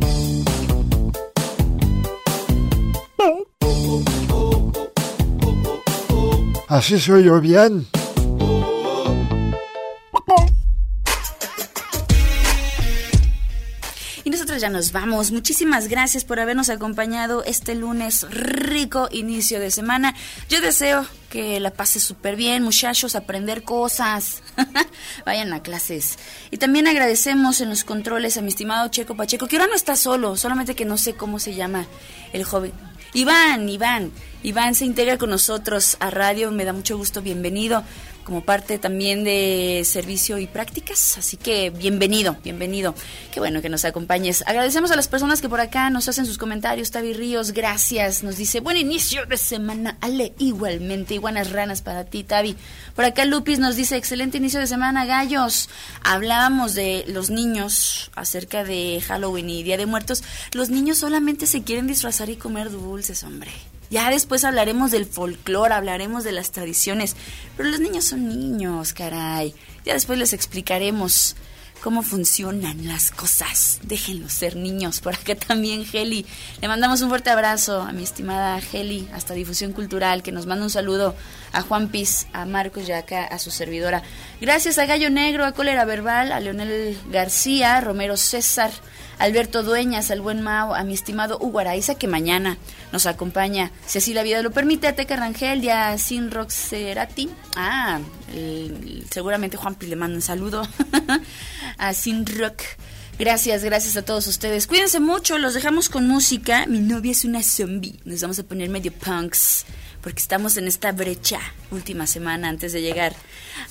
Así soy yo bien. Y nosotros ya nos vamos. Muchísimas gracias por habernos acompañado este lunes rico inicio de semana. Yo deseo que la pase súper bien, muchachos, aprender cosas. [laughs] Vayan a clases. Y también agradecemos en los controles a mi estimado Checo Pacheco, que ahora no está solo, solamente que no sé cómo se llama el joven. Iván, Iván, Iván se integra con nosotros a radio, me da mucho gusto, bienvenido como parte también de servicio y prácticas, así que bienvenido, bienvenido. Qué bueno que nos acompañes. Agradecemos a las personas que por acá nos hacen sus comentarios. Tavi Ríos, gracias. Nos dice, buen inicio de semana. Ale, igualmente, y buenas ranas para ti, Tavi. Por acá Lupis nos dice, excelente inicio de semana, gallos. Hablábamos de los niños acerca de Halloween y Día de Muertos. Los niños solamente se quieren disfrazar y comer dulces, hombre. Ya después hablaremos del folclore, hablaremos de las tradiciones, pero los niños son niños, caray. Ya después les explicaremos cómo funcionan las cosas. Déjenlos ser niños. Por acá también Heli. Le mandamos un fuerte abrazo a mi estimada Heli, hasta Difusión Cultural, que nos manda un saludo a Juan Piz, a Marcos Yaca, a su servidora. Gracias a Gallo Negro, a Cólera Verbal, a Leonel García, Romero César, Alberto Dueñas, al buen Mao, a mi estimado Hugo Araiza, que mañana nos acompaña, si así la vida lo permite, a Teca Rangel y a Sin Roxerati. Ah, seguramente Juan Pi le manda un saludo [laughs] a Sin Rock. Gracias, gracias a todos ustedes. Cuídense mucho, los dejamos con música. Mi novia es una zombie. Nos vamos a poner medio punks porque estamos en esta brecha última semana antes de llegar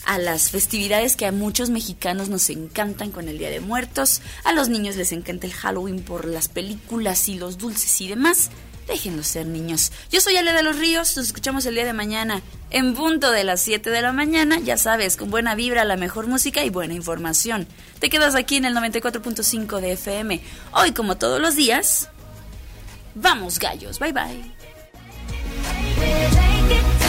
a las festividades que a muchos mexicanos nos encantan con el Día de Muertos. A los niños les encanta el Halloween por las películas y los dulces y demás. Déjenlos ser niños. Yo soy Ale de los Ríos, nos escuchamos el día de mañana en punto de las 7 de la mañana, ya sabes, con buena vibra, la mejor música y buena información. Te quedas aquí en el 94.5 de FM. Hoy, como todos los días, vamos gallos, bye bye. Mi